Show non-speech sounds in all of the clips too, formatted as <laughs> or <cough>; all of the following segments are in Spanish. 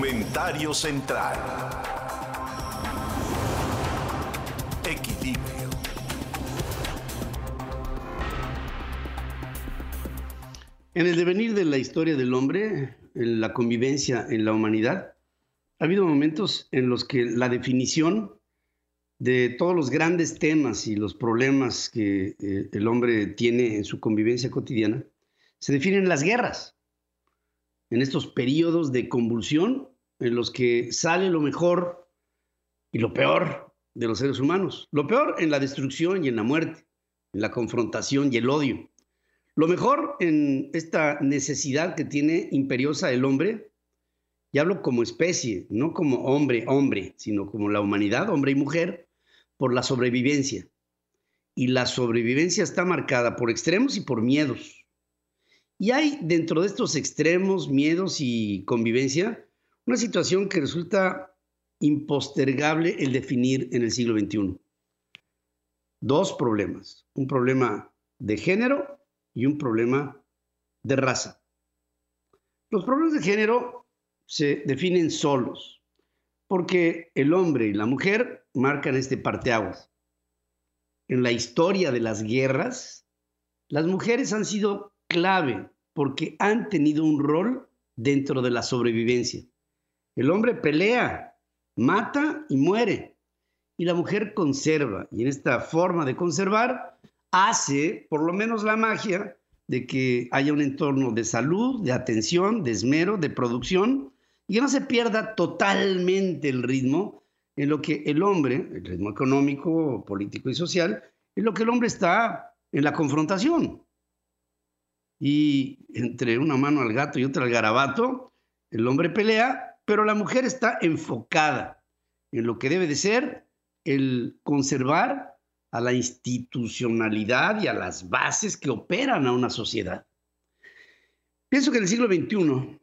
Comentario central. Equilibrio. En el devenir de la historia del hombre, en la convivencia en la humanidad, ha habido momentos en los que la definición de todos los grandes temas y los problemas que eh, el hombre tiene en su convivencia cotidiana se definen en las guerras, en estos periodos de convulsión en los que sale lo mejor y lo peor de los seres humanos. Lo peor en la destrucción y en la muerte, en la confrontación y el odio. Lo mejor en esta necesidad que tiene imperiosa el hombre, y hablo como especie, no como hombre, hombre, sino como la humanidad, hombre y mujer, por la sobrevivencia. Y la sobrevivencia está marcada por extremos y por miedos. Y hay dentro de estos extremos, miedos y convivencia, una situación que resulta impostergable el definir en el siglo XXI. Dos problemas. Un problema de género y un problema de raza. Los problemas de género se definen solos, porque el hombre y la mujer marcan este parteaguas. En la historia de las guerras, las mujeres han sido clave porque han tenido un rol dentro de la sobrevivencia. El hombre pelea, mata y muere, y la mujer conserva. Y en esta forma de conservar hace por lo menos la magia de que haya un entorno de salud, de atención, de esmero, de producción, y que no se pierda totalmente el ritmo en lo que el hombre, el ritmo económico, político y social, en lo que el hombre está en la confrontación. Y entre una mano al gato y otra al garabato, el hombre pelea, pero la mujer está enfocada en lo que debe de ser el conservar a la institucionalidad y a las bases que operan a una sociedad. Pienso que en el siglo XXI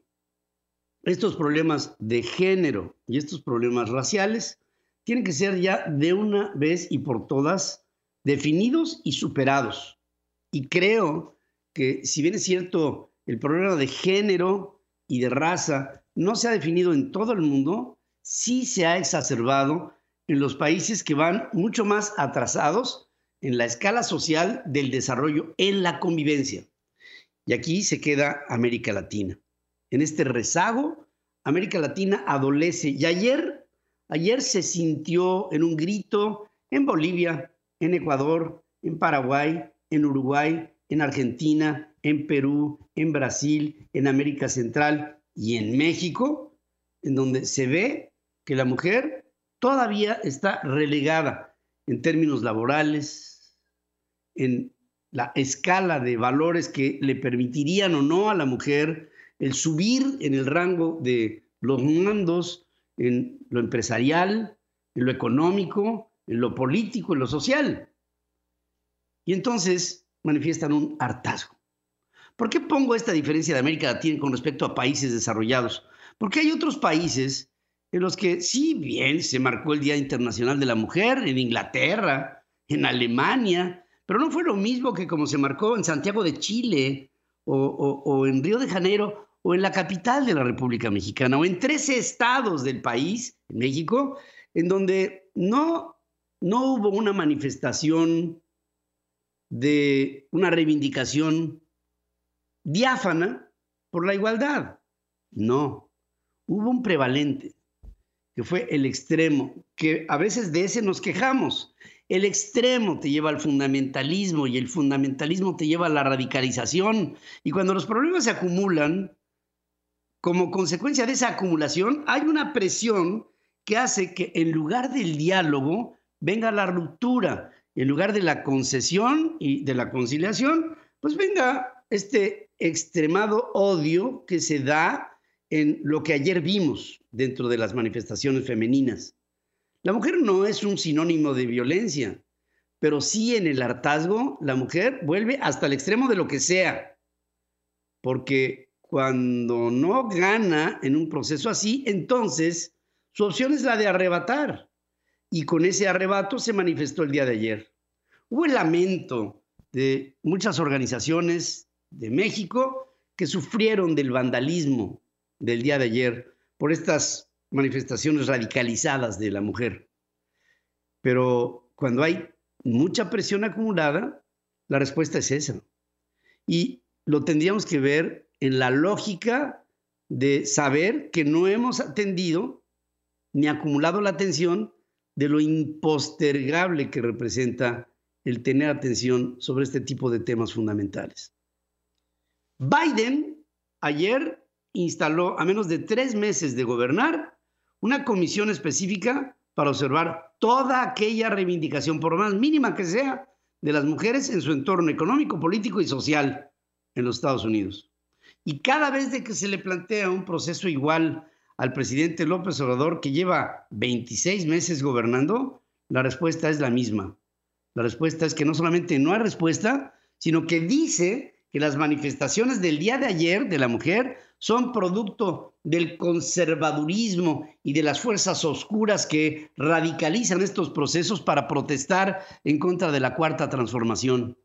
estos problemas de género y estos problemas raciales tienen que ser ya de una vez y por todas definidos y superados. Y creo que si bien es cierto, el problema de género y de raza no se ha definido en todo el mundo, sí se ha exacerbado en los países que van mucho más atrasados en la escala social del desarrollo en la convivencia. Y aquí se queda América Latina. En este rezago, América Latina adolece. Y ayer, ayer se sintió en un grito en Bolivia, en Ecuador, en Paraguay, en Uruguay, en Argentina, en Perú, en Brasil, en América Central y en México, en donde se ve que la mujer todavía está relegada en términos laborales, en la escala de valores que le permitirían o no a la mujer el subir en el rango de los mandos en lo empresarial, en lo económico, en lo político, en lo social. Y entonces manifiestan un hartazgo. ¿Por qué pongo esta diferencia de América Latina con respecto a países desarrollados? Porque hay otros países en los que, si bien se marcó el Día Internacional de la Mujer en Inglaterra, en Alemania, pero no fue lo mismo que como se marcó en Santiago de Chile o, en Río de Janeiro o en la capital de la República Mexicana o en 13 estados del país, en México, en donde no, no hubo una manifestación de una reivindicación diáfana por la igualdad. No, hubo un prevalente que fue el extremo, que a veces de ese nos quejamos. El extremo te lleva al fundamentalismo y el fundamentalismo te lleva a la radicalización. Y cuando los problemas se acumulan, como consecuencia de esa acumulación, hay una presión que hace que en lugar del diálogo venga la ruptura, en lugar de la concesión y de la conciliación, pues venga este extremado odio que se da en lo que ayer vimos dentro de las manifestaciones femeninas. La mujer no es un sinónimo de violencia, pero sí en el hartazgo la mujer vuelve hasta el extremo de lo que sea, porque cuando no gana en un proceso así, entonces su opción es la de arrebatar. Y con ese arrebato se manifestó el día de ayer. Hubo el lamento de muchas organizaciones de México que sufrieron del vandalismo del día de ayer, por estas manifestaciones radicalizadas de la mujer. Pero cuando hay mucha presión acumulada, la respuesta es esa. Y lo tendríamos que ver en la lógica de saber que no hemos atendido ni acumulado la atención de lo impostergable que representa el tener atención sobre este tipo de temas fundamentales. Biden ayer instaló, a menos de tres meses de gobernar, una comisión específica para observar toda aquella reivindicación, por más mínima que sea, de las mujeres en su entorno económico, político y social en los Estados Unidos. Y cada vez que se le plantea un proceso igual al presidente López Obrador, que lleva 26 meses gobernando, la respuesta es la misma. La respuesta es que no solamente no hay respuesta, sino que dice que las manifestaciones del día de ayer de la mujer son producto del conservadurismo y de las fuerzas oscuras que radicalizan estos procesos para protestar en contra de la cuarta transformación.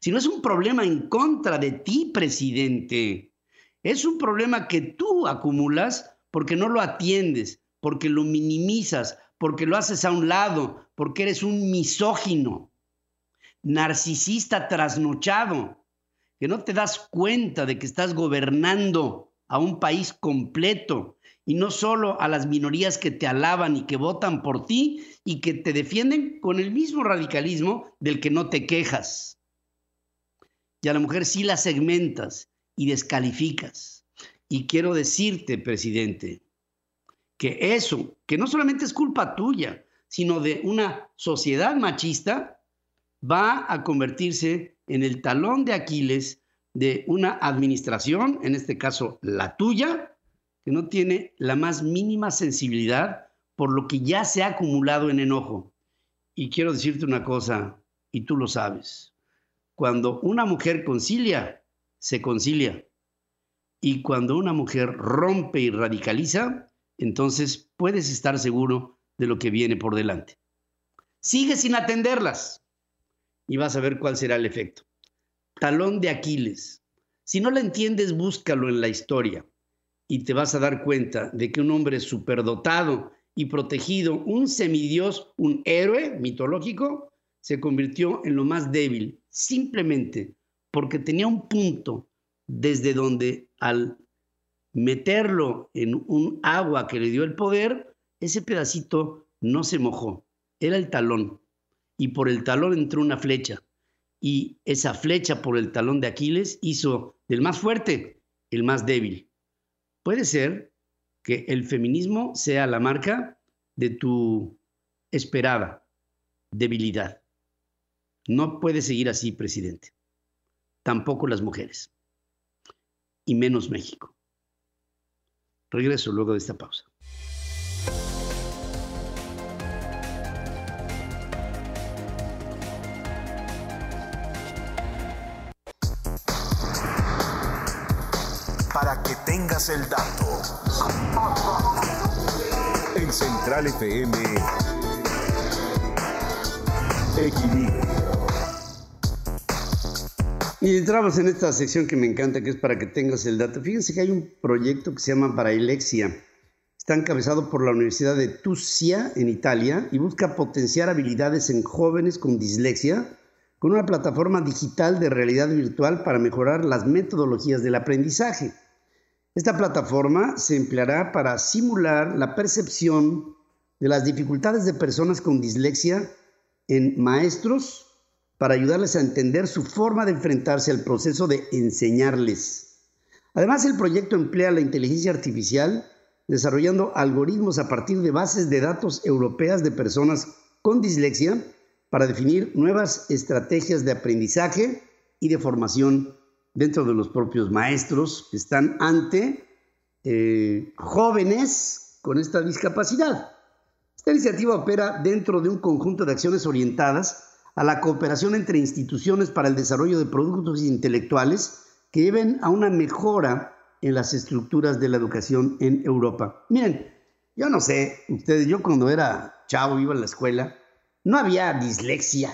Si no es un problema en contra de ti, presidente, es un problema que tú acumulas porque no lo atiendes, porque lo minimizas, porque lo haces a un lado, porque eres un misógino narcisista trasnochado, que no te das cuenta de que estás gobernando a un país completo y no solo a las minorías que te alaban y que votan por ti y que te defienden con el mismo radicalismo del que no te quejas. Y a la mujer sí la segmentas y descalificas. Y quiero decirte, presidente, que eso, que no solamente es culpa tuya, sino de una sociedad machista, va a convertirse en el talón de Aquiles de una administración, en este caso la tuya, que no tiene la más mínima sensibilidad por lo que ya se ha acumulado en enojo. Y quiero decirte una cosa, y tú lo sabes, cuando una mujer concilia, se concilia. Y cuando una mujer rompe y radicaliza, entonces puedes estar seguro de lo que viene por delante. Sigue sin atenderlas y vas a ver cuál será el efecto. Talón de Aquiles. Si no la entiendes, búscalo en la historia y te vas a dar cuenta de que un hombre superdotado y protegido, un semidios, un héroe mitológico, se convirtió en lo más débil, simplemente porque tenía un punto desde donde al meterlo en un agua que le dio el poder, ese pedacito no se mojó, era el talón y por el talón entró una flecha. Y esa flecha por el talón de Aquiles hizo del más fuerte el más débil. Puede ser que el feminismo sea la marca de tu esperada debilidad. No puede seguir así, presidente. Tampoco las mujeres. Y menos México. Regreso luego de esta pausa. tengas el dato. En Central FM. Y entramos en esta sección que me encanta, que es para que tengas el dato. Fíjense que hay un proyecto que se llama Braillexia. Está encabezado por la Universidad de Tuscia en Italia y busca potenciar habilidades en jóvenes con dislexia con una plataforma digital de realidad virtual para mejorar las metodologías del aprendizaje. Esta plataforma se empleará para simular la percepción de las dificultades de personas con dislexia en maestros para ayudarles a entender su forma de enfrentarse al proceso de enseñarles. Además, el proyecto emplea la inteligencia artificial desarrollando algoritmos a partir de bases de datos europeas de personas con dislexia para definir nuevas estrategias de aprendizaje y de formación dentro de los propios maestros que están ante eh, jóvenes con esta discapacidad. Esta iniciativa opera dentro de un conjunto de acciones orientadas a la cooperación entre instituciones para el desarrollo de productos intelectuales que lleven a una mejora en las estructuras de la educación en Europa. Miren, yo no sé, ustedes, yo cuando era chavo, iba a la escuela, no había dislexia,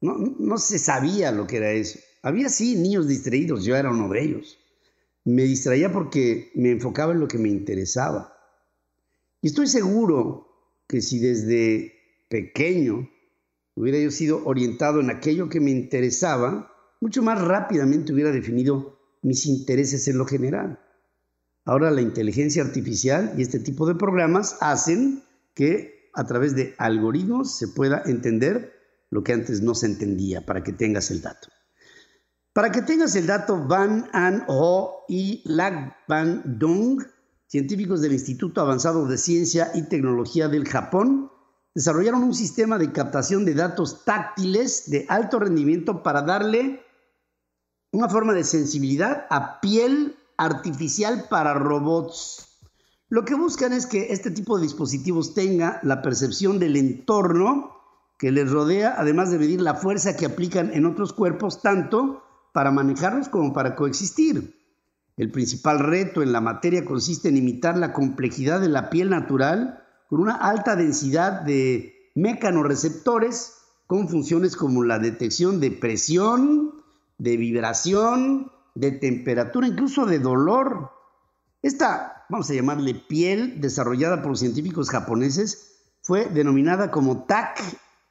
no, no se sabía lo que era eso. Había sí niños distraídos, yo era uno de ellos. me distraía porque me enfocaba en lo que me interesaba. Y estoy seguro que si desde pequeño hubiera yo sido orientado en aquello que me interesaba, mucho más rápidamente hubiera definido mis intereses en lo general. Ahora la inteligencia artificial y este tipo de programas hacen que a través de algoritmos se pueda entender lo que antes no se entendía, para que tengas el dato. Para que tengas el dato, Van An Ho y Lag Van Dong, científicos del Instituto Avanzado de Ciencia y Tecnología del Japón, desarrollaron un sistema de captación de datos táctiles de alto rendimiento para darle una forma de sensibilidad a piel artificial para robots. Lo que buscan es que este tipo de dispositivos tenga la percepción del entorno que les rodea, además de medir la fuerza que aplican en otros cuerpos, tanto para manejarlos como para coexistir. El principal reto en la materia consiste en imitar la complejidad de la piel natural con una alta densidad de mecanorreceptores con funciones como la detección de presión, de vibración, de temperatura, incluso de dolor. Esta, vamos a llamarle piel, desarrollada por científicos japoneses, fue denominada como TAC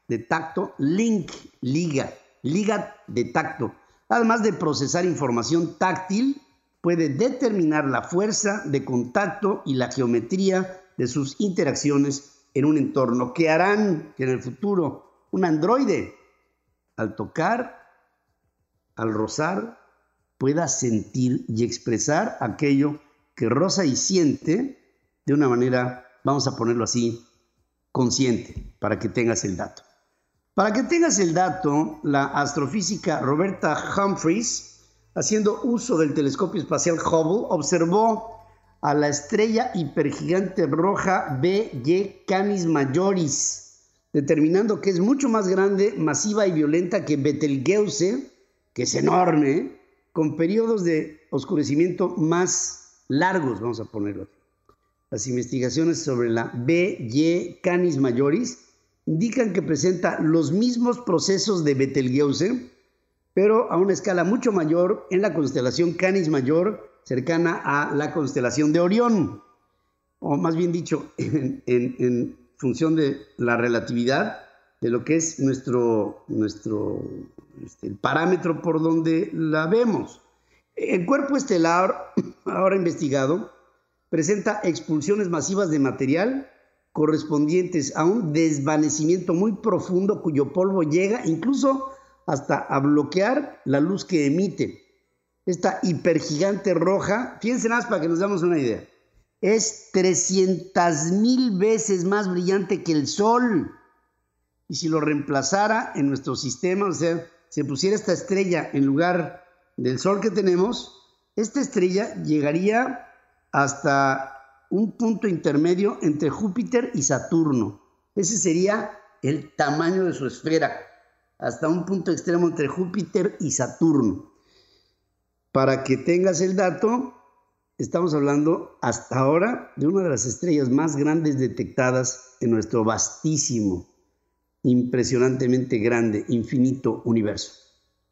de tacto, link, liga, liga de tacto. Además de procesar información táctil, puede determinar la fuerza de contacto y la geometría de sus interacciones en un entorno que harán que en el futuro un androide, al tocar, al rozar, pueda sentir y expresar aquello que roza y siente de una manera, vamos a ponerlo así, consciente, para que tengas el dato. Para que tengas el dato, la astrofísica Roberta Humphreys, haciendo uso del telescopio espacial Hubble, observó a la estrella hipergigante roja BY Canis Majoris, determinando que es mucho más grande, masiva y violenta que Betelgeuse, que es enorme, con periodos de oscurecimiento más largos, vamos a ponerlo. Las investigaciones sobre la BY Canis Majoris indican que presenta los mismos procesos de Betelgeuse, pero a una escala mucho mayor en la constelación Canis Mayor cercana a la constelación de Orión, o más bien dicho, en, función de la relatividad de lo que es nuestro, nuestro este, el parámetro por donde la vemos. El cuerpo estelar, <clears throat> ahora investigado, presenta expulsiones masivas de material correspondientes a un desvanecimiento muy profundo cuyo polvo llega incluso hasta a bloquear la luz que emite esta hipergigante roja, fíjense más para que nos damos una idea, es 300 mil veces más brillante que el Sol. Y si lo reemplazara en nuestro sistema, o sea, se pusiera esta estrella en lugar del Sol que tenemos, esta estrella llegaría hasta un punto intermedio entre Júpiter y Saturno. Ese sería el tamaño de su esfera, hasta un punto extremo entre Júpiter y Saturno. Para que tengas el dato, estamos hablando hasta ahora de una de las estrellas más grandes detectadas en nuestro vastísimo, impresionantemente grande, infinito universo.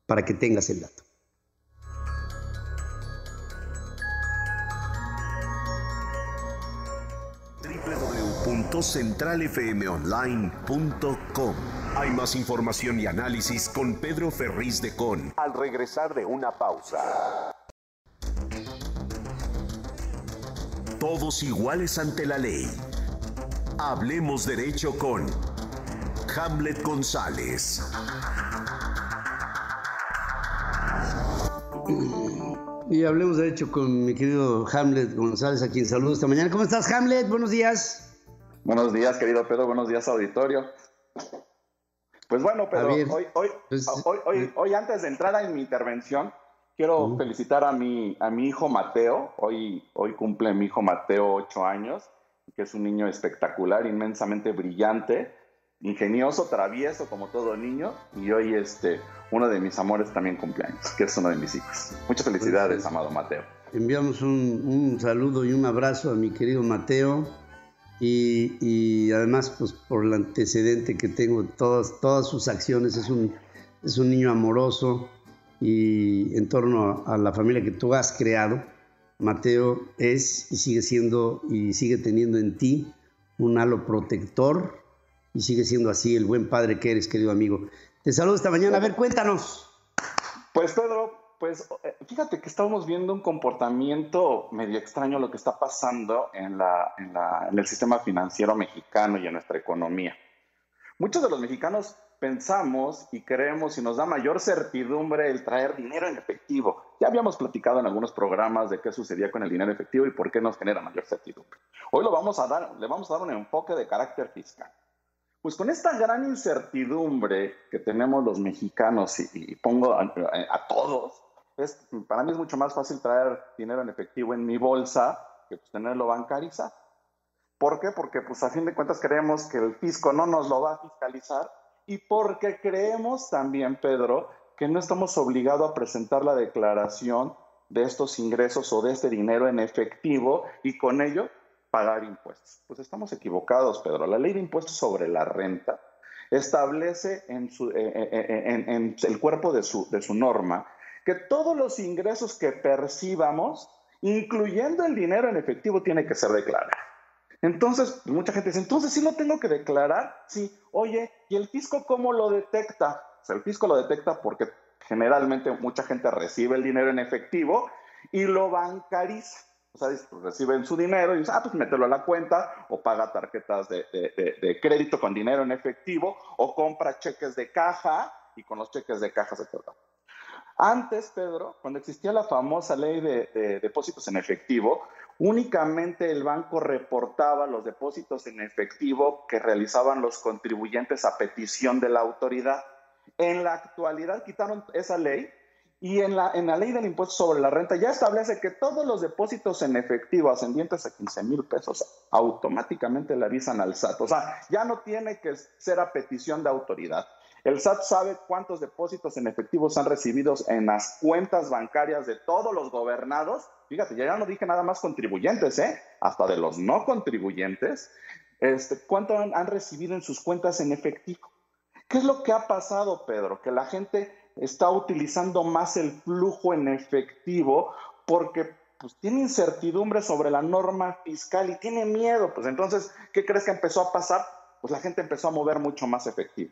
Para que tengas el dato. www.centralfmonline.com hay más información y análisis con Pedro Ferriz de Con. Al regresar de una pausa. Todos iguales ante la ley. Hablemos derecho con Hamlet González. Y hablemos derecho con mi querido Hamlet González, a quien saludo esta mañana. ¿Cómo estás, Hamlet? Buenos días. Buenos días, querido Pedro. Buenos días, auditorio. Pues bueno, pero pues, hoy, hoy, eh. hoy, antes de entrar en mi intervención, quiero felicitar a mi, a mi hijo Mateo. Hoy, hoy cumple mi hijo Mateo ocho años, que es un niño espectacular, inmensamente brillante, ingenioso, travieso como todo niño. Y hoy este, uno de mis amores también cumpleaños, que es uno de mis hijos. Muchas felicidades, pues, amado Mateo. Enviamos un, un saludo y un abrazo a mi querido Mateo y, además pues por el antecedente que tengo, todas, todas sus acciones, es un, es un niño amoroso y en torno a, la familia que tú has creado, Mateo es y sigue siendo y sigue teniendo en ti un halo protector y sigue siendo así el buen padre que eres, querido amigo. Te saludo esta mañana. A ver, cuéntanos. Pues Pedro, pues eh, fíjate que estamos viendo un comportamiento medio extraño lo que está pasando en, el sistema financiero mexicano y en nuestra economía. Muchos de los mexicanos pensamos y creemos y nos da mayor certidumbre el traer dinero en efectivo. Ya habíamos platicado en algunos programas de qué sucedía con el dinero efectivo y por qué nos genera mayor certidumbre. Hoy lo vamos a dar, le vamos a dar un enfoque de carácter fiscal. Pues con esta gran incertidumbre que tenemos los mexicanos y, pongo a, todos, es, para mí es mucho más fácil traer dinero en efectivo en mi bolsa que pues, tenerlo bancarizado. ¿Por qué? Porque pues a fin de cuentas creemos que el fisco no nos lo va a fiscalizar y porque creemos también, Pedro, que no estamos obligados a presentar la declaración de estos ingresos o de este dinero en efectivo y con ello pagar impuestos. Pues estamos equivocados, Pedro. La ley de impuestos sobre la renta establece en, su, eh, eh, eh, en, el cuerpo de su, de su norma que todos los ingresos que percibamos, incluyendo el dinero en efectivo, tiene que ser declarado. Entonces, mucha gente dice, entonces sí lo tengo que declarar. Sí, oye, ¿y el fisco cómo lo detecta? O sea, el fisco lo detecta porque generalmente mucha gente recibe el dinero en efectivo y lo bancariza. O sea, pues, reciben su dinero y dicen, ah, pues mételo a la cuenta o paga tarjetas de, crédito con dinero en efectivo o compra cheques de caja y con los cheques de caja se trata. Antes, Pedro, cuando existía la famosa ley de, depósitos en efectivo, únicamente el banco reportaba los depósitos en efectivo que realizaban los contribuyentes a petición de la autoridad. En la actualidad quitaron esa ley y en la, en la ley del impuesto sobre la renta ya establece que todos los depósitos en efectivo ascendientes a 15 mil pesos automáticamente le avisan al SAT. O sea, ya no tiene que ser a petición de autoridad. El SAT sabe cuántos depósitos en efectivo han recibido en las cuentas bancarias de todos los gobernados. Fíjate, ya no dije nada más contribuyentes, ¿eh? Hasta de los no contribuyentes. Este, ¿Cuánto han, recibido en sus cuentas en efectivo? ¿Qué es lo que ha pasado, Pedro? Que la gente está utilizando más el flujo en efectivo porque pues, tiene incertidumbre sobre la norma fiscal y tiene miedo. Pues entonces, ¿qué crees que empezó a pasar? Pues la gente empezó a mover mucho más efectivo.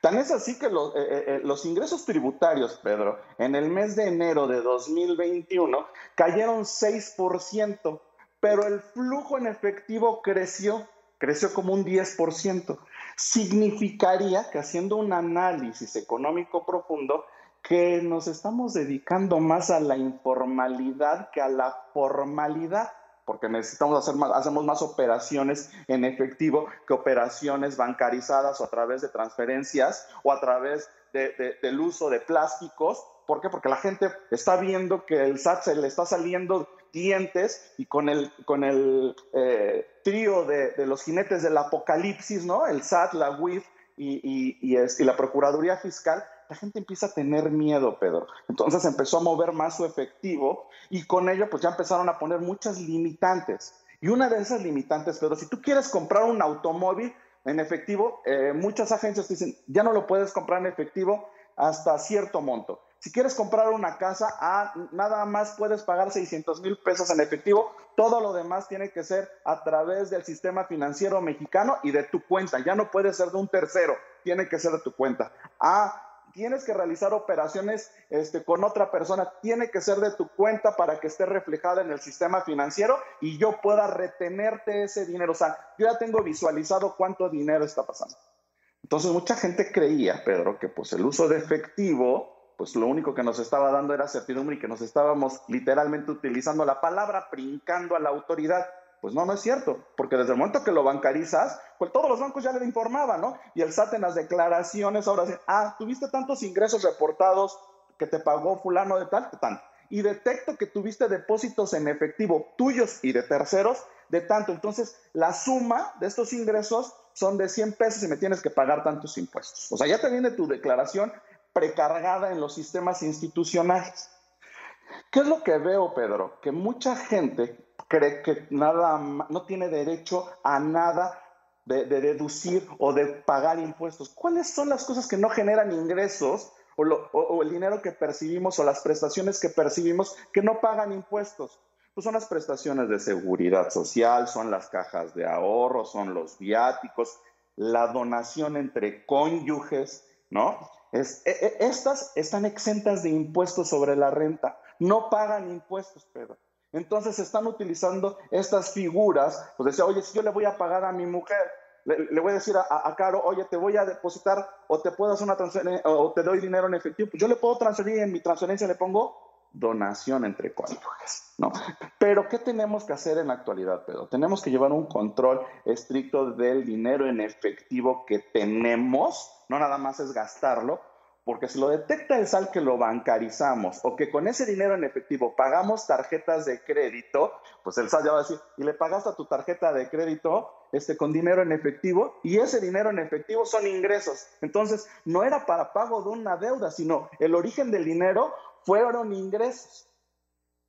Tan es así que eh, eh, eh, los ingresos tributarios, Pedro, en el mes de enero de 2021 cayeron 6%, pero el flujo en efectivo creció, creció como un 10%. Significaría que haciendo un análisis económico profundo, que nos estamos dedicando más a la informalidad que a la formalidad porque necesitamos hacer más, hacemos más operaciones en efectivo que operaciones bancarizadas o a través de transferencias o a través del uso de plásticos. ¿Por qué? Porque la gente está viendo que el SAT se le está saliendo dientes y con el, con el eh, trío de, los jinetes del apocalipsis, ¿no? El SAT, la UIF y, y, y la Procuraduría Fiscal, la gente empieza a tener miedo, Pedro. Entonces empezó a mover más su efectivo y con ello pues ya empezaron a poner muchas limitantes. Y una de esas limitantes, Pedro, si tú quieres comprar un automóvil en efectivo, eh, muchas agencias dicen, ya no lo puedes comprar en efectivo hasta cierto monto. Si quieres comprar una casa, ah, nada más puedes pagar 600 mil pesos en efectivo. Todo lo demás tiene que ser a través del sistema financiero mexicano y de tu cuenta. Ya no puede ser de un tercero, tiene que ser de tu cuenta. Ah, tienes que realizar operaciones este, con otra persona, tiene que ser de tu cuenta para que esté reflejada en el sistema financiero y yo pueda retenerte ese dinero. O sea, yo ya tengo visualizado cuánto dinero está pasando. Entonces, mucha gente creía, Pedro, que pues el uso de efectivo, pues lo único que nos estaba dando era certidumbre y que nos estábamos literalmente utilizando la palabra, brincando a la autoridad. Pues no, no es cierto, porque desde el momento que lo bancarizas, pues todos los bancos ya le informaban, ¿no? Y el SAT en las declaraciones ahora dice, ah, tuviste tantos ingresos reportados que te pagó fulano de tal, de tanto. Y detecto que tuviste depósitos en efectivo tuyos y de terceros de tanto. Entonces, la suma de estos ingresos son de 100 pesos y me tienes que pagar tantos impuestos. O sea, ya te viene tu declaración precargada en los sistemas institucionales. ¿Qué es lo que veo, Pedro? Que mucha gente cree que nada, no tiene derecho a nada de, deducir o de pagar impuestos. ¿Cuáles son las cosas que no generan ingresos o, o, el dinero que percibimos o las prestaciones que percibimos que no pagan impuestos? Pues son las prestaciones de seguridad social, son las cajas de ahorro, son los viáticos, la donación entre cónyuges, ¿no? Es, e, e, estas están exentas de impuestos sobre la renta, no pagan impuestos, Pedro. Entonces están utilizando estas figuras, pues decía, oye, si yo le voy a pagar a mi mujer, le, voy a decir a, Caro, oye, te voy a depositar o te puedo hacer una transferencia o te doy dinero en efectivo, pues yo le puedo transferir y en mi transferencia le pongo donación entre cónyuges, ¿no? Pero ¿qué tenemos que hacer en la actualidad, Pedro? Tenemos que llevar un control estricto del dinero en efectivo que tenemos, no nada más es gastarlo, porque si lo detecta el SAL que lo bancarizamos o que con ese dinero en efectivo pagamos tarjetas de crédito, pues el SAL ya va a decir, y le pagaste a tu tarjeta de crédito este, con dinero en efectivo y ese dinero en efectivo son ingresos. Entonces, no era para pago de una deuda, sino el origen del dinero fueron ingresos.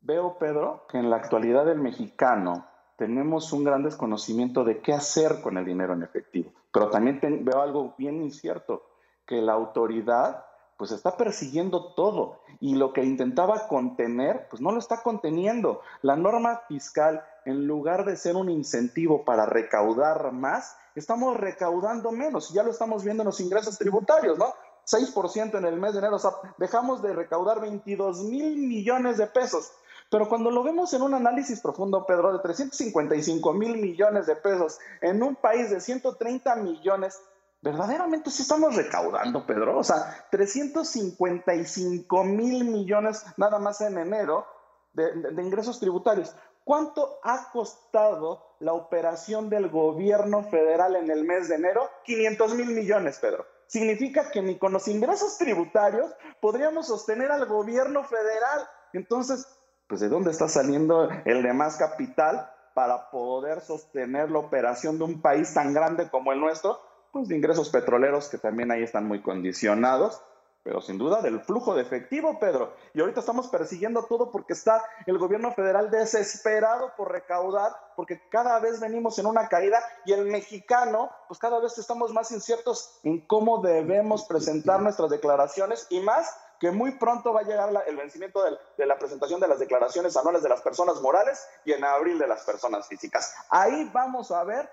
Veo, Pedro, que en la actualidad del mexicano tenemos un gran desconocimiento de qué hacer con el dinero en efectivo, pero también veo algo bien incierto que la autoridad pues está persiguiendo todo y lo que intentaba contener, pues no lo está conteniendo. La norma fiscal, en lugar de ser un incentivo para recaudar más, estamos recaudando menos ya lo estamos viendo en los ingresos tributarios, ¿no? 6% en el mes de enero, dejamos de recaudar 22 mil millones de pesos. Pero cuando lo vemos en un análisis profundo, Pedro, de 355 mil millones de pesos en un país de 130 millones, verdaderamente sí estamos recaudando, Pedro. O sea, 355 mil millones nada más en enero de, ingresos tributarios. ¿Cuánto ha costado la operación del gobierno federal en el mes de enero? 500 mil millones, Pedro. Significa que ni con los ingresos tributarios podríamos sostener al gobierno federal. Entonces, pues ¿de dónde está saliendo el demás capital para poder sostener la operación de un país tan grande como el nuestro? Pues, de ingresos petroleros que también ahí están muy condicionados, pero sin duda del flujo de efectivo, Pedro. Y ahorita estamos persiguiendo todo porque está el gobierno federal desesperado por recaudar, porque cada vez venimos en una caída y el mexicano, pues cada vez estamos más inciertos en cómo debemos presentar nuestras declaraciones y más que muy pronto va a llegar el vencimiento de la presentación de las declaraciones anuales de las personas morales y en abril de las personas físicas. Ahí vamos a ver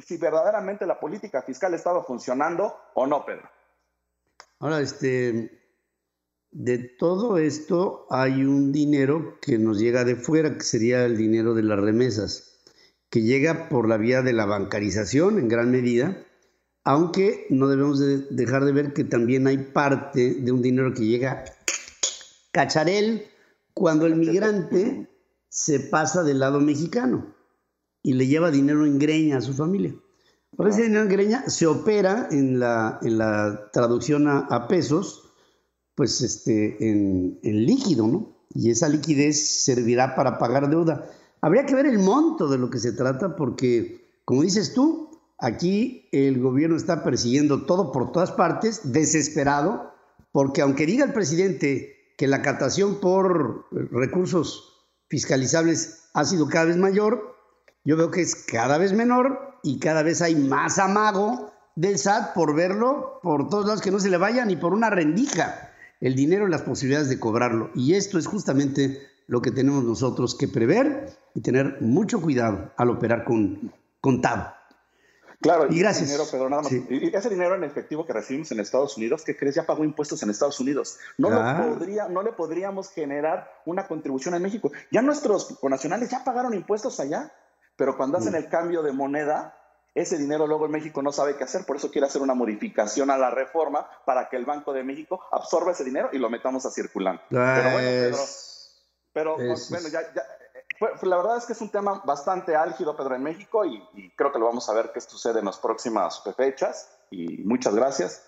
si verdaderamente la política fiscal estaba funcionando o no, Pedro. Ahora, este, de todo esto hay un dinero que nos llega de fuera, que sería el dinero de las remesas, que llega por la vía de la bancarización en gran medida, aunque no debemos dejar de ver que también hay parte de un dinero que llega cacharel cuando el migrante se pasa del lado mexicano y le lleva dinero en greña a su familia. Por ese dinero en greña se opera en la, en la traducción a, pesos, pues este, en, en, líquido, ¿no? Y esa liquidez servirá para pagar deuda. Habría que ver el monto de lo que se trata porque, como dices tú, aquí el gobierno está persiguiendo todo por todas partes, desesperado, porque aunque diga el presidente que la captación por recursos fiscalizables ha sido cada vez mayor, yo veo que es cada vez menor y cada vez hay más amago del SAT por verlo por todos lados que no se le vaya ni por una rendija el dinero y las posibilidades de cobrarlo. Y esto es justamente lo que tenemos nosotros que prever y tener mucho cuidado al operar con, con Claro, y gracias. Ese dinero, nada más, y ese dinero en efectivo que recibimos en Estados Unidos, ¿qué crees? Ya pagó impuestos en Estados Unidos. No, podría, no le podríamos generar una contribución en México. Ya nuestros nacionales ya pagaron impuestos allá. Pero cuando hacen mm. el cambio de moneda, ese dinero luego en México no sabe qué hacer, por eso quiere hacer una modificación a la reforma para que el Banco de México absorba ese dinero y lo metamos a circular. pero bueno, pero bueno, ya, la verdad es que es un tema bastante álgido, Pedro, en México y, y creo que lo vamos a ver qué sucede en las próximas fechas y muchas gracias.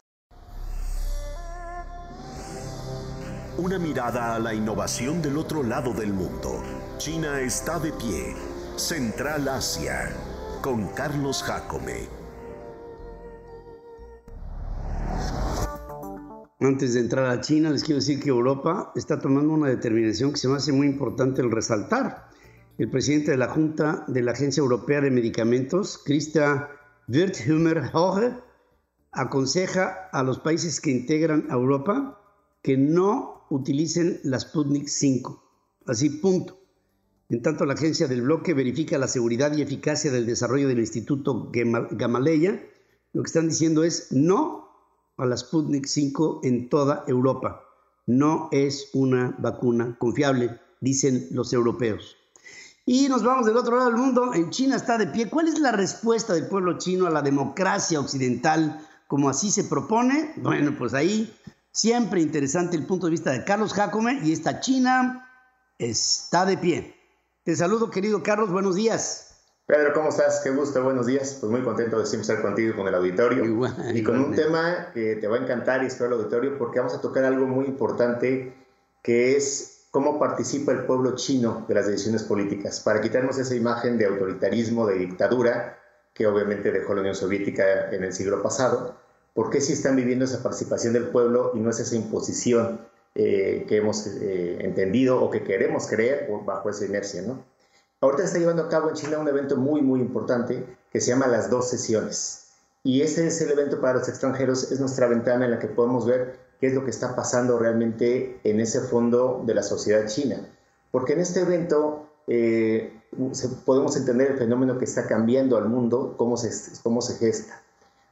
Una mirada a la innovación del otro lado del mundo. China está de pie Central Asia con Carlos Jacome. Antes de entrar a China, les quiero decir que Europa está tomando una determinación que se me hace muy importante el resaltar. El presidente de la Junta de la Agencia Europea de Medicamentos, Christa Wirthhummer-Hoge, aconseja a los países que integran a Europa que no utilicen la Sputnik 5. Así, punto En tanto, la agencia del bloque verifica la seguridad y eficacia del desarrollo del Instituto Gamaleya. Lo que están diciendo es no a la Sputnik 5 en toda Europa. No es una vacuna confiable, dicen los europeos. Y nos vamos del otro lado del mundo. En China está de pie. ¿Cuál es la respuesta del pueblo chino a la democracia occidental como así se propone? Bueno, pues ahí siempre interesante el punto de vista de Carlos Jacome y esta China está de pie. Te saludo, querido Carlos. Buenos días. Pedro, ¿cómo estás? Qué gusto, buenos días. Pues muy contento de siempre estar contigo con el auditorio. y con un tema que te va a encantar y espero el auditorio porque vamos a tocar algo muy importante que es cómo participa el pueblo chino de las decisiones políticas, para quitarnos esa imagen de autoritarismo, de dictadura, que obviamente dejó la Unión Soviética en el siglo pasado, ¿por qué sí están viviendo esa participación del pueblo y no es esa imposición eh, que hemos eh, entendido o que queremos creer bajo esa inercia? ¿no? Ahorita está llevando a cabo en China un evento muy, muy importante que se llama las dos sesiones. Y ese es el evento para los extranjeros, es nuestra ventana en la que podemos ver qué es lo que está pasando realmente en ese fondo de la sociedad china. Porque en este evento eh, podemos entender el fenómeno que está cambiando al mundo, cómo se, cómo se gesta.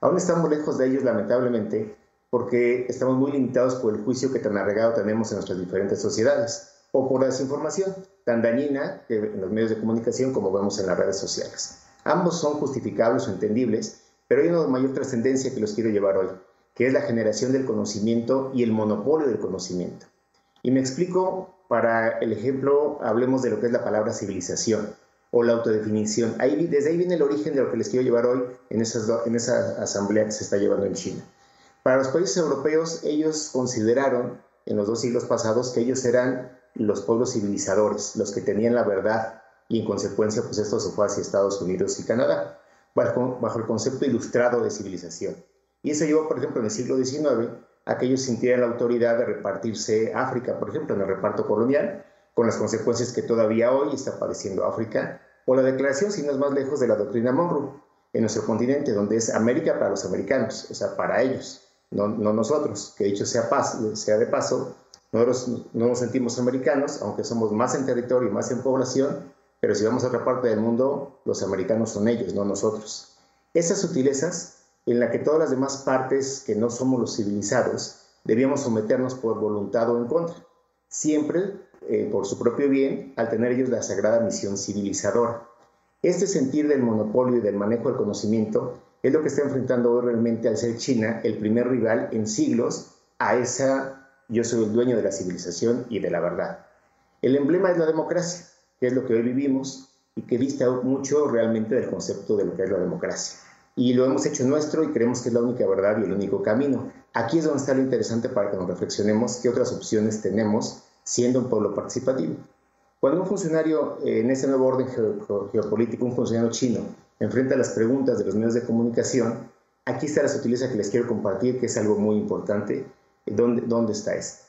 Aún estamos lejos de ellos, lamentablemente, porque estamos muy limitados por el juicio que tan arregado tenemos en nuestras diferentes sociedades, o por la desinformación tan dañina en los medios de comunicación como vemos en las redes sociales. Ambos son justificables o entendibles, pero hay una mayor trascendencia que los quiero llevar hoy que es la generación del conocimiento y el monopolio del conocimiento. Y me explico, para el ejemplo, hablemos de lo que es la palabra civilización o la autodefinición. Ahí, desde ahí viene el origen de lo que les quiero llevar hoy en, esas en esa asamblea que se está llevando en China. Para los países europeos, ellos consideraron en los dos siglos pasados que ellos eran los pueblos civilizadores, los que tenían la verdad, y en consecuencia, pues esto se fue hacia Estados Unidos y Canadá, bajo, el concepto ilustrado de civilización. Y eso llevó, por ejemplo, en el siglo XIX a que ellos sintieran la autoridad de repartirse África, por ejemplo, en el reparto colonial, con las consecuencias que todavía hoy está padeciendo África, o la declaración, si no es más lejos, de la doctrina Monroe en nuestro continente, donde es América para los americanos, o sea, para ellos, no, nosotros, que dicho sea, sea de paso, nosotros no nos sentimos americanos, aunque somos más en territorio y más en población, pero si vamos a otra parte del mundo, los americanos son ellos, no nosotros. Esas sutilezas en la que todas las demás partes que no somos los civilizados debíamos someternos por voluntad o en contra, siempre eh, por su propio bien, al tener ellos la sagrada misión civilizadora. Este sentir del monopolio y del manejo del conocimiento es lo que está enfrentando hoy realmente al ser China el primer rival en siglos a esa yo soy el dueño de la civilización y de la verdad. El emblema es la democracia, que es lo que hoy vivimos y que dista mucho realmente del concepto de lo que es la democracia y lo hemos hecho nuestro y creemos que es la única verdad y el único camino. Aquí es donde está lo interesante para que nos reflexionemos qué otras opciones tenemos siendo un pueblo participativo. Cuando un funcionario en ese nuevo orden geopolítico, un funcionario chino, enfrenta las preguntas de los medios de comunicación, aquí está la sutileza que les quiero compartir, que es algo muy importante. ¿Dónde, está esto?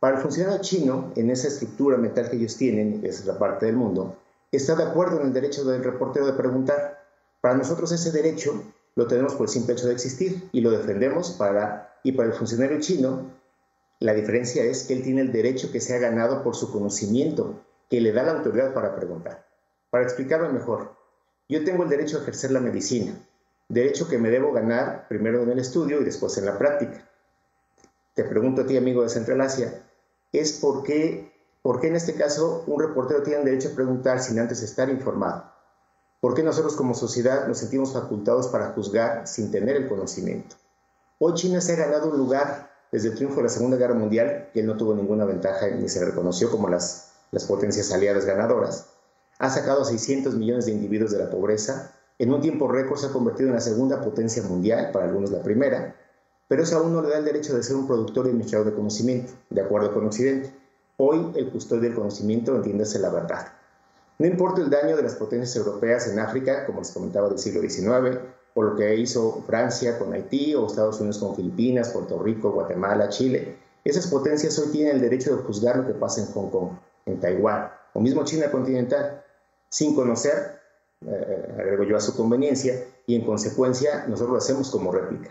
Para el funcionario chino, en esa estructura mental que ellos tienen, esa es la parte del mundo, está de acuerdo en el derecho del reportero de preguntar, para nosotros ese derecho lo tenemos por el simple hecho de existir y lo defendemos para, y para el funcionario chino, la diferencia es que él tiene el derecho que se ha ganado por su conocimiento, que le da la autoridad para preguntar. Para explicarlo mejor, yo tengo el derecho a ejercer la medicina, derecho que me debo ganar primero en el estudio y después en la práctica. Te pregunto a ti, amigo de Central Asia, es por qué, en este caso un reportero tiene derecho a preguntar sin antes estar informado. ¿Por qué nosotros como sociedad nos sentimos facultados para juzgar sin tener el conocimiento? Hoy China se ha ganado un lugar desde el triunfo de la Segunda Guerra Mundial, que no tuvo ninguna ventaja ni se reconoció como las, las potencias aliadas ganadoras. Ha sacado a 600 millones de individuos de la pobreza. En un tiempo récord se ha convertido en la segunda potencia mundial, para algunos la primera, pero eso aún no le da el derecho de ser un productor y administrador de conocimiento, de acuerdo con Occidente. Hoy el custodio del conocimiento entiéndase la verdad. No importa el daño de las potencias europeas en África, como les comentaba del siglo XIX, o lo que hizo Francia con Haití, o Estados Unidos con Filipinas, Puerto Rico, Guatemala, Chile. Esas potencias hoy tienen el derecho de juzgar lo que pasa en Hong Kong, en Taiwán, o mismo China continental, sin conocer, eh, agrego yo a su conveniencia, y en consecuencia nosotros lo hacemos como réplica.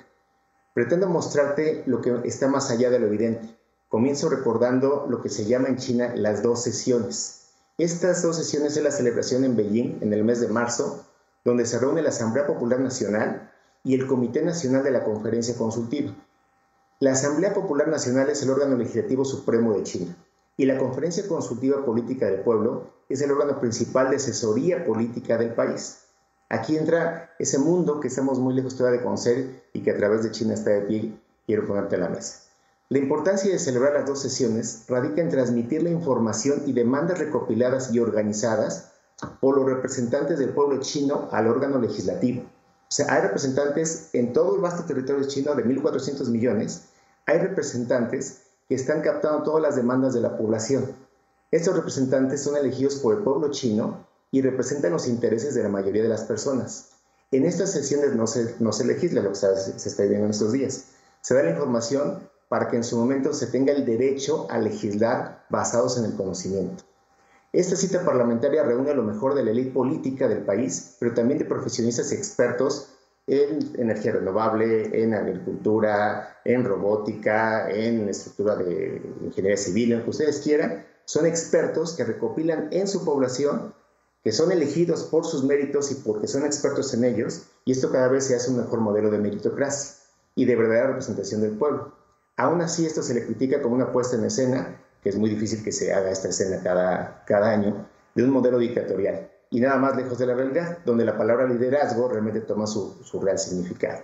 Pretendo mostrarte lo que está más allá de lo evidente. Comienzo recordando lo que se llama en China las dos sesiones Estas dos sesiones es la celebración en Beijing en el mes de marzo, donde se reúne la Asamblea Popular Nacional y el Comité Nacional de la Conferencia Consultiva. La Asamblea Popular Nacional es el órgano legislativo supremo de China y la Conferencia Consultiva Política del Pueblo es el órgano principal de asesoría política del país. Aquí entra ese mundo que estamos muy lejos todavía de conocer y que a través de China está de pie, quiero ponerte a la mesa. La importancia de celebrar las dos sesiones radica en transmitir la información y demandas recopiladas y organizadas por los representantes del pueblo chino al órgano legislativo. O sea, hay representantes en todo el vasto territorio chino de 1.400 millones, hay representantes que están captando todas las demandas de la población. Estos representantes son elegidos por el pueblo chino y representan los intereses de la mayoría de las personas. En estas sesiones no se, no se legisla lo que se, está viendo en estos días. Se da la información para que en su momento se tenga el derecho a legislar basados en el conocimiento. Esta cita parlamentaria reúne lo mejor de la élite política del país, pero también de profesionistas expertos en energía renovable, en agricultura, en robótica, en estructura de ingeniería civil, en lo que ustedes quieran. Son expertos que recopilan en su población, que son elegidos por sus méritos y porque son expertos en ellos, y esto cada vez se hace un mejor modelo de meritocracia y de verdadera representación del pueblo. Aún así, esto se le critica como una puesta en escena, que es muy difícil que se haga esta escena cada, cada año, de un modelo dictatorial. Y nada más lejos de la realidad, donde la palabra liderazgo realmente toma su, real significado.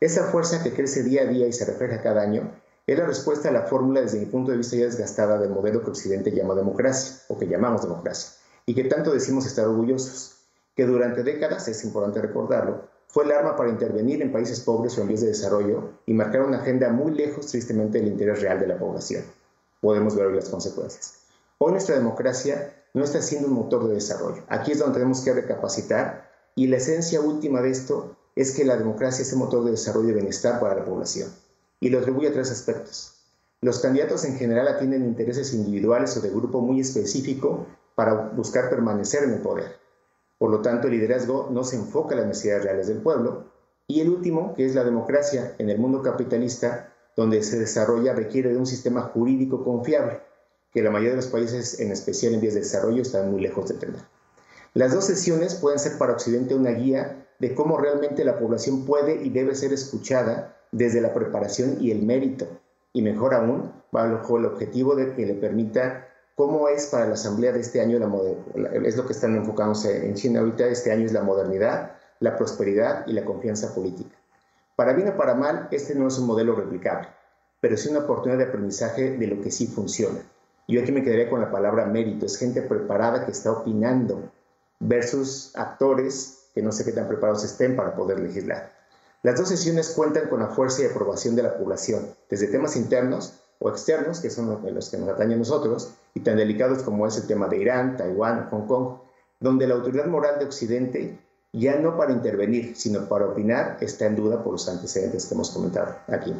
Esa fuerza que crece día a día y se refleja cada año es la respuesta a la fórmula desde mi punto de vista ya desgastada del modelo que Occidente llama democracia, o que llamamos democracia, y que tanto decimos estar orgullosos, que durante décadas, es importante recordarlo, fue el arma para intervenir en países pobres o en vías de desarrollo y marcar una agenda muy lejos, tristemente, del interés real de la población. Podemos ver hoy las consecuencias. Hoy nuestra democracia no está siendo un motor de desarrollo. Aquí es donde tenemos que recapacitar y la esencia última de esto es que la democracia es el motor de desarrollo y bienestar para la población. Y lo atribuye a tres aspectos. Los candidatos en general atienden intereses individuales o de grupo muy específico para buscar permanecer en el poder. Por lo tanto, el liderazgo no se enfoca en las necesidades reales del pueblo. Y el último, que es la democracia en el mundo capitalista, donde se desarrolla, requiere de un sistema jurídico confiable, que la mayoría de los países, en especial en vías de desarrollo, están muy lejos de tener. Las dos sesiones pueden ser para Occidente una guía de cómo realmente la población puede y debe ser escuchada desde la preparación y el mérito, y mejor aún, bajo el objetivo de que le permita ¿Cómo es para la Asamblea de este año la Es lo que están enfocándose en China ahorita, este año es la modernidad, la prosperidad y la confianza política. Para bien o para mal, este no es un modelo replicable, pero es una oportunidad de aprendizaje de lo que sí funciona. Yo aquí me quedaría con la palabra mérito, es gente preparada que está opinando versus actores que no sé qué tan preparados estén para poder legislar. Las dos sesiones cuentan con la fuerza y aprobación de la población, desde temas internos o externos, que son los que nos atañen a nosotros, y tan delicados como es el tema de Irán, Taiwán, Hong Kong, donde la autoridad moral de Occidente, ya no para intervenir, sino para opinar, está en duda por los antecedentes que hemos comentado aquí.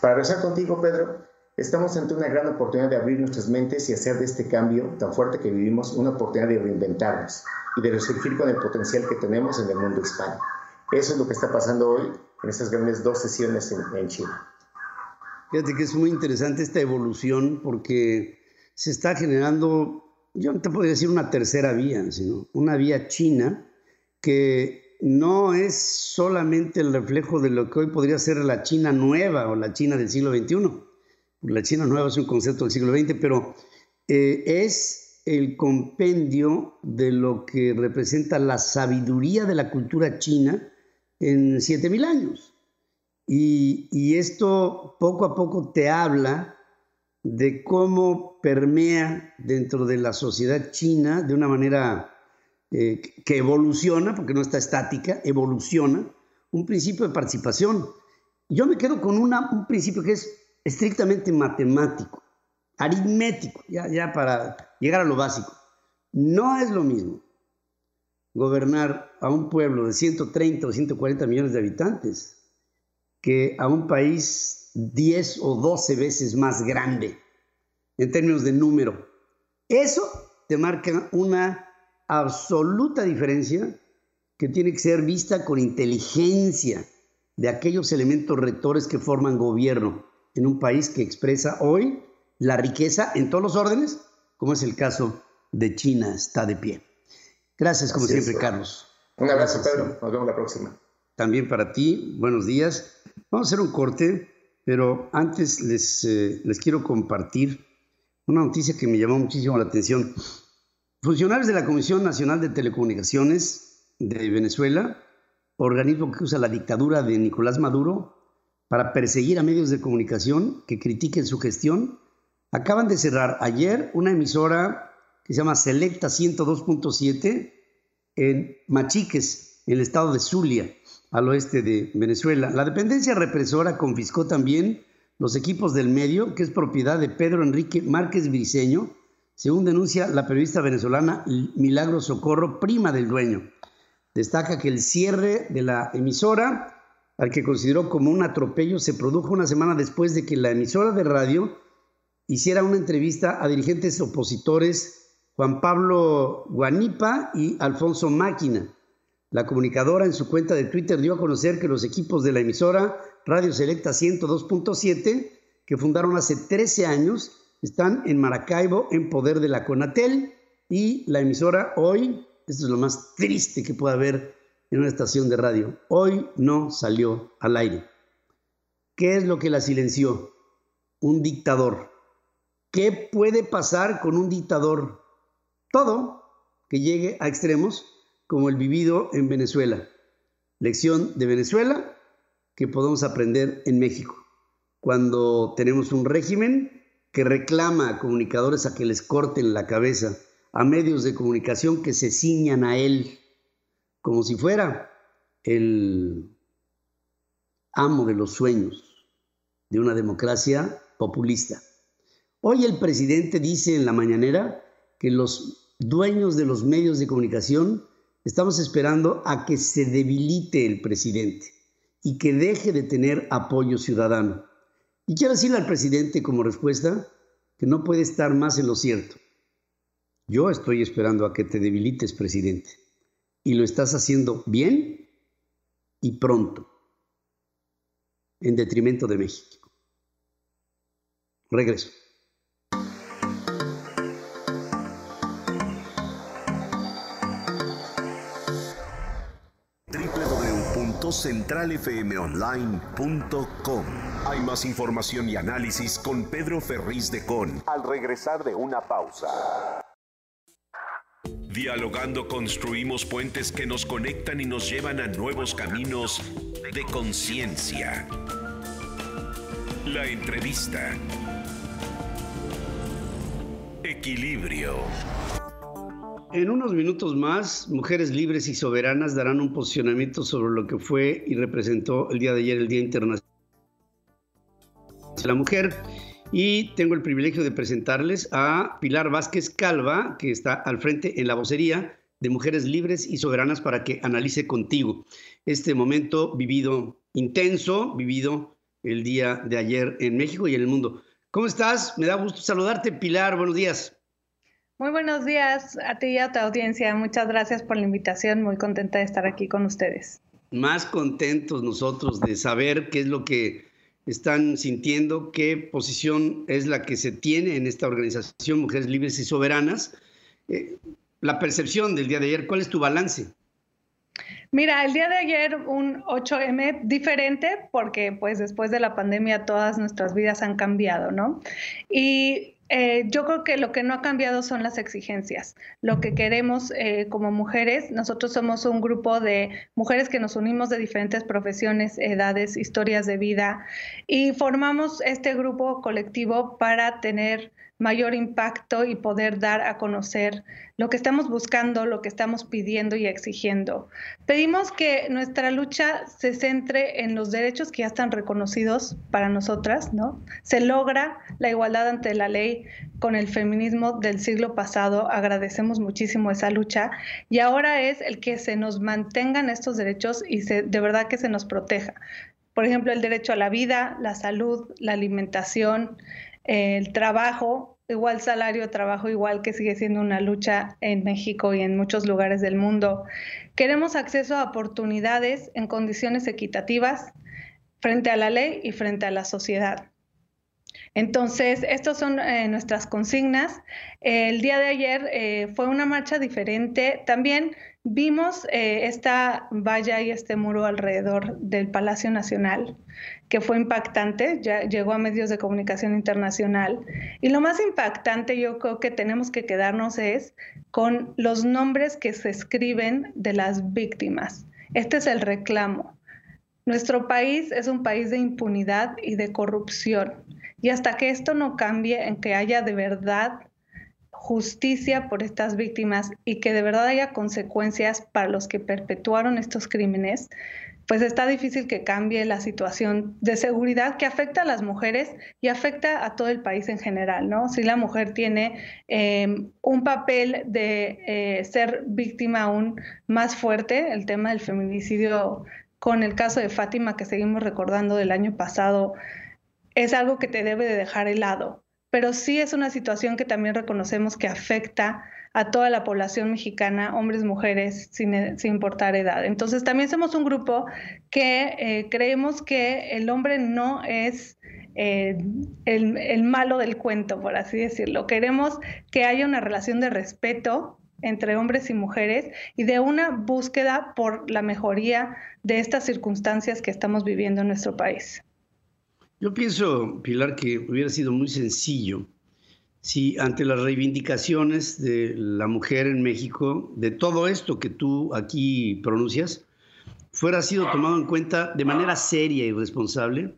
Para regresar contigo, Pedro, estamos ante una gran oportunidad de abrir nuestras mentes y hacer de este cambio tan fuerte que vivimos una oportunidad de reinventarnos y de resurgir con el potencial que tenemos en el mundo hispano. Eso es lo que está pasando hoy en estas grandes dos sesiones en, en China. Fíjate que es muy interesante esta evolución porque se está generando, yo no te podría decir una tercera vía, sino una vía china que no es solamente el reflejo de lo que hoy podría ser la China nueva o la China del siglo XXI. La China nueva es un concepto del siglo XX, pero eh, es el compendio de lo que representa la sabiduría de la cultura china en 7.000 años. Y, esto poco a poco te habla de cómo permea dentro de la sociedad china de una manera eh, que evoluciona, porque no está estática, evoluciona, un principio de participación. Yo me quedo con un principio que es estrictamente matemático, aritmético, ya, ya para llegar a lo básico. No es lo mismo gobernar a un pueblo de 130 o 140 millones de habitantes que a un país 10 o 12 veces más grande en términos de número. Eso te marca una absoluta diferencia que tiene que ser vista con inteligencia de aquellos elementos rectores que forman gobierno en un país que expresa hoy la riqueza en todos los órdenes, como es el caso de China está de pie. Gracias, como siempre, Carlos. Un abrazo, Pedro. Nos vemos la próxima. También para ti, buenos días. Vamos a hacer un corte, pero antes les, eh, les quiero compartir una noticia que me llamó muchísimo la atención. Funcionarios de la Comisión Nacional de Telecomunicaciones de Venezuela, organismo que usa la dictadura de Nicolás Maduro para perseguir a medios de comunicación que critiquen su gestión, acaban de cerrar ayer una emisora que se llama Selecta 102.7 en Machiques, en el estado de Zulia, al oeste de Venezuela. La dependencia represora confiscó también los equipos del medio, que es propiedad de Pedro Enrique Márquez Briceño, según denuncia la periodista venezolana Milagro Socorro, prima del dueño. Destaca que el cierre de la emisora, al que consideró como un atropello, se produjo una semana después de que la emisora de radio hiciera una entrevista a dirigentes opositores Juan Pablo Guanipa y Alfonso Máquina. La comunicadora en su cuenta de Twitter dio a conocer que los equipos de la emisora Radio Selecta 102.7, que fundaron hace 13 años, están en Maracaibo en poder de la Conatel y la emisora hoy, esto es lo más triste que puede haber en una estación de radio, hoy no salió al aire. ¿Qué es lo que la silenció? Un dictador. ¿Qué puede pasar con un dictador? Todo que llegue a extremos como el vivido en Venezuela. Lección de Venezuela que podemos aprender en México. Cuando tenemos un régimen que reclama a comunicadores a que les corten la cabeza, a medios de comunicación que se ciñan a él, como si fuera el amo de los sueños de una democracia populista. Hoy el presidente dice en la mañanera que los dueños de los medios de comunicación Estamos esperando a que se debilite el presidente y que deje de tener apoyo ciudadano. Y quiero decirle al presidente como respuesta que no puede estar más en lo cierto. Yo estoy esperando a que te debilites, presidente. Y lo estás haciendo bien y pronto, en detrimento de México. Regreso. centralfmonline.com. Hay más información y análisis con Pedro Ferriz de Con. Al regresar de una pausa. Dialogando construimos puentes que nos conectan y nos llevan a nuevos caminos de conciencia. La entrevista. Equilibrio. En unos minutos más, Mujeres Libres y Soberanas darán un posicionamiento sobre lo que fue y representó el día de ayer el Día Internacional de la Mujer. Y tengo el privilegio de presentarles a Pilar Vázquez Calva, que está al frente en la vocería de Mujeres Libres y Soberanas para que analice contigo este momento vivido intenso, vivido el día de ayer en México y en el mundo. ¿Cómo estás? Me da gusto saludarte, Pilar. Buenos días. Muy buenos días a ti y a tu audiencia. Muchas gracias por la invitación. Muy contenta de estar aquí con ustedes. Más contentos nosotros de saber qué es lo que están sintiendo, qué posición es la que se tiene en esta organización Mujeres Libres y Soberanas. Eh, la percepción del día de ayer, ¿cuál es tu balance? Mira, el día de ayer un 8M diferente porque pues después de la pandemia todas nuestras vidas han cambiado, ¿no? Y eh, yo creo que lo que no ha cambiado son las exigencias. Lo que queremos eh, como mujeres, nosotros somos un grupo de mujeres que nos unimos de diferentes profesiones, edades, historias de vida y formamos este grupo colectivo para tener mayor impacto y poder dar a conocer lo que estamos buscando, lo que estamos pidiendo y exigiendo. Pedimos que nuestra lucha se centre en los derechos que ya están reconocidos para nosotras, ¿no? Se logra la igualdad ante la ley con el feminismo del siglo pasado, agradecemos muchísimo esa lucha y ahora es el que se nos mantengan estos derechos y de verdad que se nos proteja. Por ejemplo, el derecho a la vida, la salud, la alimentación, el trabajo, igual salario, trabajo igual, que sigue siendo una lucha en México y en muchos lugares del mundo. Queremos acceso a oportunidades en condiciones equitativas frente a la ley y frente a la sociedad. Entonces, estas son eh, nuestras consignas. el día de ayer eh, fue una marcha diferente. También vimos eh, esta valla y este muro alrededor del Palacio Nacional, que fue impactante, ya llegó a medios de comunicación internacional. Y lo más impactante yo creo que tenemos que quedarnos es con los nombres que se escriben de las víctimas. Este es el reclamo. Nuestro país es un país de impunidad y de corrupción. Y hasta que esto no cambie, en que haya de verdad justicia por estas víctimas y que de verdad haya consecuencias para los que perpetuaron estos crímenes, pues está difícil que cambie la situación de seguridad que afecta a las mujeres y afecta a todo el país en general, ¿no? Si la mujer tiene em, un papel de eh, ser víctima aún más fuerte, el tema del feminicidio con el caso de Fátima que seguimos recordando del año pasado, es algo que te debe de dejar helado, pero sí es una situación que también reconocemos que afecta a toda la población mexicana, hombres, mujeres, sin, importar edad. Entonces también somos un grupo que eh, creemos que el hombre no es eh, el malo del cuento, por así decirlo. Queremos que haya una relación de respeto entre hombres y mujeres y de una búsqueda por la mejoría de estas circunstancias que estamos viviendo en nuestro país. Yo pienso, Pilar, que hubiera sido muy sencillo si ante las reivindicaciones de la mujer en México, de todo esto que tú aquí pronuncias, fuera sido tomado en cuenta de manera seria y responsable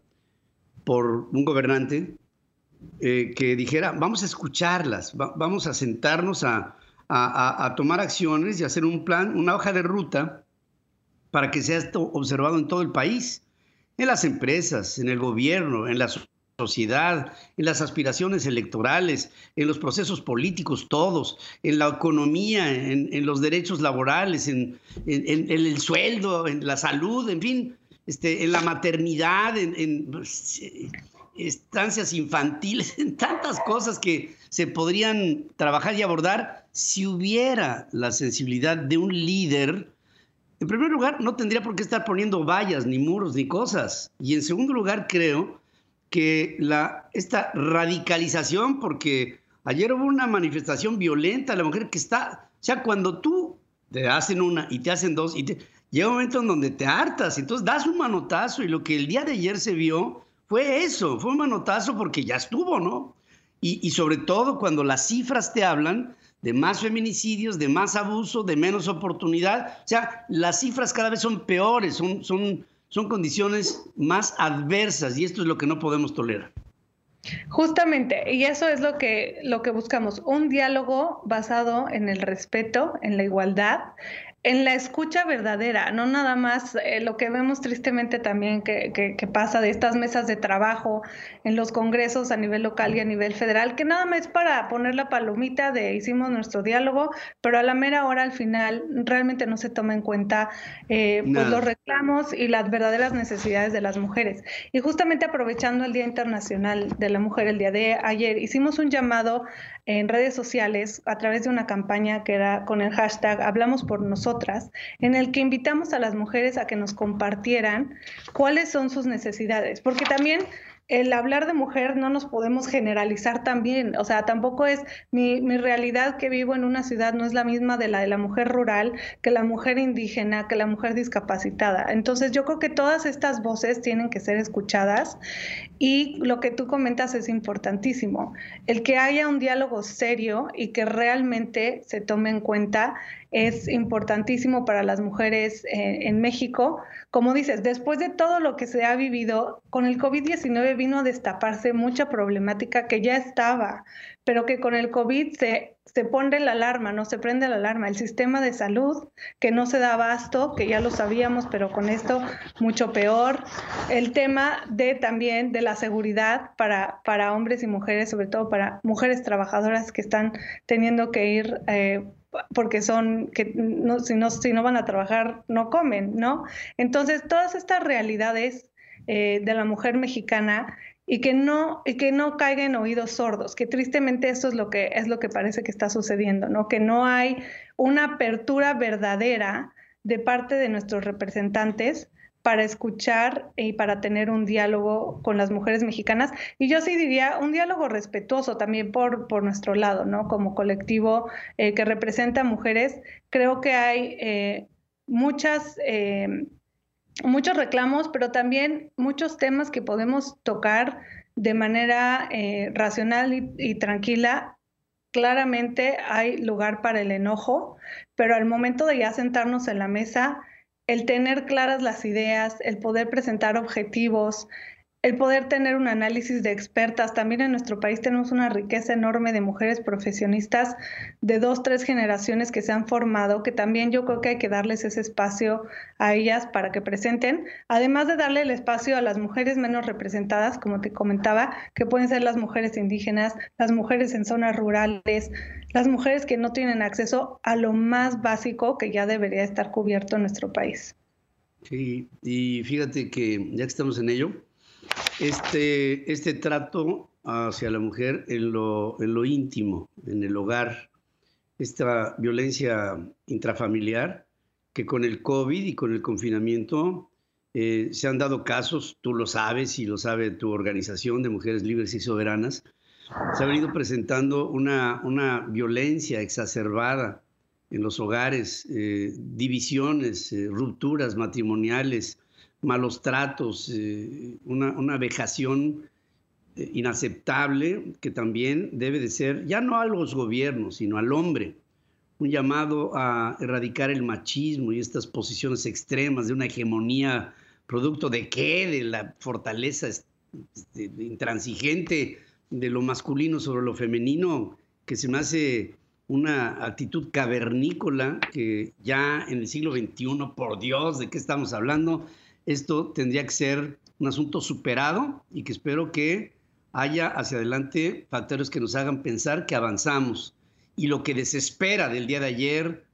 por un gobernante eh, que dijera, vamos a escucharlas, vamos a sentarnos a, tomar acciones y hacer un plan, una hoja de ruta para que sea observado en todo el país, en las empresas, en el gobierno, en la sociedad, en las aspiraciones electorales, en los procesos políticos todos, en la economía, en, los derechos laborales, en, el sueldo, en la salud, en fin, este, en la maternidad, en, pues, estancias infantiles, <laughs> en tantas cosas que se podrían trabajar y abordar si hubiera la sensibilidad de un líder. En primer lugar, no tendría por qué estar poniendo vallas, ni muros, ni cosas. Y en segundo lugar, creo que esta radicalización, porque ayer hubo una manifestación violenta, la mujer que está, o sea, cuando tú te hacen una y te hacen dos, y llega un momento en donde te hartas, entonces das un manotazo y lo que el día de ayer se vio fue eso, fue un manotazo porque ya estuvo, ¿no? Y, sobre todo cuando las cifras te hablan de más feminicidios, de más abuso, de menos oportunidad. O sea, las cifras cada vez son peores, son, son, son condiciones más adversas y esto es lo que no podemos tolerar. Justamente, y eso es lo que, lo que buscamos, un diálogo basado en el respeto, en la igualdad, en la escucha verdadera, no nada más eh, lo que vemos tristemente también que, que, pasa de estas mesas de trabajo en los congresos a nivel local y a nivel federal, que nada más es para poner la palomita de hicimos nuestro diálogo, pero a la mera hora al final realmente no se toma en cuenta eh, pues los reclamos y las verdaderas necesidades de las mujeres. Y justamente aprovechando el Día Internacional de la Mujer, el día de ayer, hicimos un llamado en redes sociales a través de una campaña que era con el hashtag Hablamos por nosotras, en el que invitamos a las mujeres a que nos compartieran cuáles son sus necesidades, porque también el hablar de mujer no nos podemos generalizar también, o sea, tampoco es mi, mi, realidad que vivo en una ciudad no es la misma de la de la mujer rural, que la mujer indígena, que la mujer discapacitada. Entonces yo creo que todas estas voces tienen que ser escuchadas y lo que tú comentas es importantísimo, el que haya un diálogo serio y que realmente se tome en cuenta es importantísimo para las mujeres eh, en México. Como dices, después de todo lo que se ha vivido, con el COVID-19 vino a destaparse mucha problemática que ya estaba, pero que con el COVID se, se pone la alarma, no se prende la alarma. El sistema de salud, que no se da abasto, que ya lo sabíamos, pero con esto mucho peor. El tema de también de la seguridad para, para hombres y mujeres, sobre todo para mujeres trabajadoras que están teniendo que ir eh, porque son que no, si no si no van a trabajar no comen, ¿no? Entonces todas estas realidades eh, de la mujer mexicana y que no y que no caigan oídos sordos, que tristemente esto es lo que es lo que parece que está sucediendo, ¿no? Que no hay una apertura verdadera de parte de nuestros representantes para escuchar y para tener un diálogo con las mujeres mexicanas. Y yo sí diría un diálogo respetuoso también por, por nuestro lado, ¿no? Como colectivo eh, que representa mujeres, creo que hay eh, muchas... Eh, muchos reclamos, pero también muchos temas que podemos tocar de manera racional y, tranquila. Claramente hay lugar para el enojo, pero al momento de ya sentarnos en la mesa, el tener claras las ideas, el poder presentar objetivos, el poder tener un análisis de expertas. También en nuestro país tenemos una riqueza enorme de mujeres profesionistas de dos, tres generaciones que se han formado, que también yo creo que hay que darles ese espacio a ellas para que presenten, además de darle el espacio a las mujeres menos representadas, como te comentaba, que pueden ser las mujeres indígenas, las mujeres en zonas rurales, las mujeres que no tienen acceso a lo más básico que ya debería estar cubierto en nuestro país. Sí, y fíjate que ya que estamos en ello, este, este trato hacia la mujer en lo, en lo íntimo, en el hogar, esta violencia intrafamiliar, que con el COVID y con el confinamiento eh, se han dado casos, tú lo sabes y lo sabe tu organización de Mujeres Libres y Soberanas, se ha venido presentando una, una violencia exacerbada en los hogares, eh, divisiones, eh, rupturas matrimoniales, malos tratos, eh, una, una, vejación eh, inaceptable que también debe de ser, ya no a los gobiernos, sino al hombre, un llamado a erradicar el machismo y estas posiciones extremas de una hegemonía, producto de qué, de la fortaleza este, intransigente de lo masculino sobre lo femenino, que se me hace una actitud cavernícola que ya en el siglo XXI, por Dios, ¿de qué estamos hablando? Esto tendría que ser un asunto superado y que espero que haya hacia adelante factores que nos hagan pensar que avanzamos. Y lo que desespera del día de ayer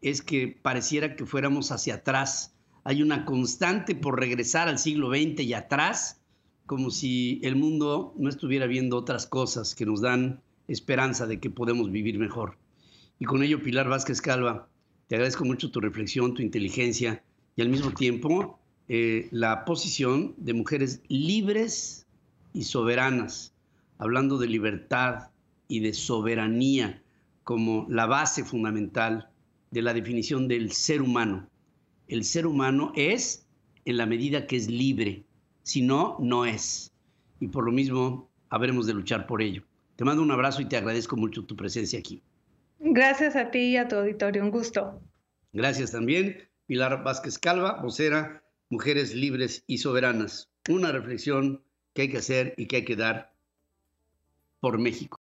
es que pareciera que fuéramos hacia atrás. Hay una constante por regresar al siglo XX y atrás, como si el mundo no estuviera viendo otras cosas que nos dan esperanza de que podemos vivir mejor. Y con ello, Pilar Vázquez Calva, te agradezco mucho tu reflexión, tu inteligencia y al mismo tiempo eh, la posición de mujeres libres y soberanas, hablando de libertad y de soberanía como la base fundamental de la definición del ser humano. El ser humano es en la medida que es libre, si no, no es. Y por lo mismo, habremos de luchar por ello. Te mando un abrazo y te agradezco mucho tu presencia aquí. Gracias a ti y a tu auditorio, un gusto. Gracias también, Pilar Vázquez Calva, vocera mujeres libres y soberanas. Una reflexión que hay que hacer y que hay que dar por México.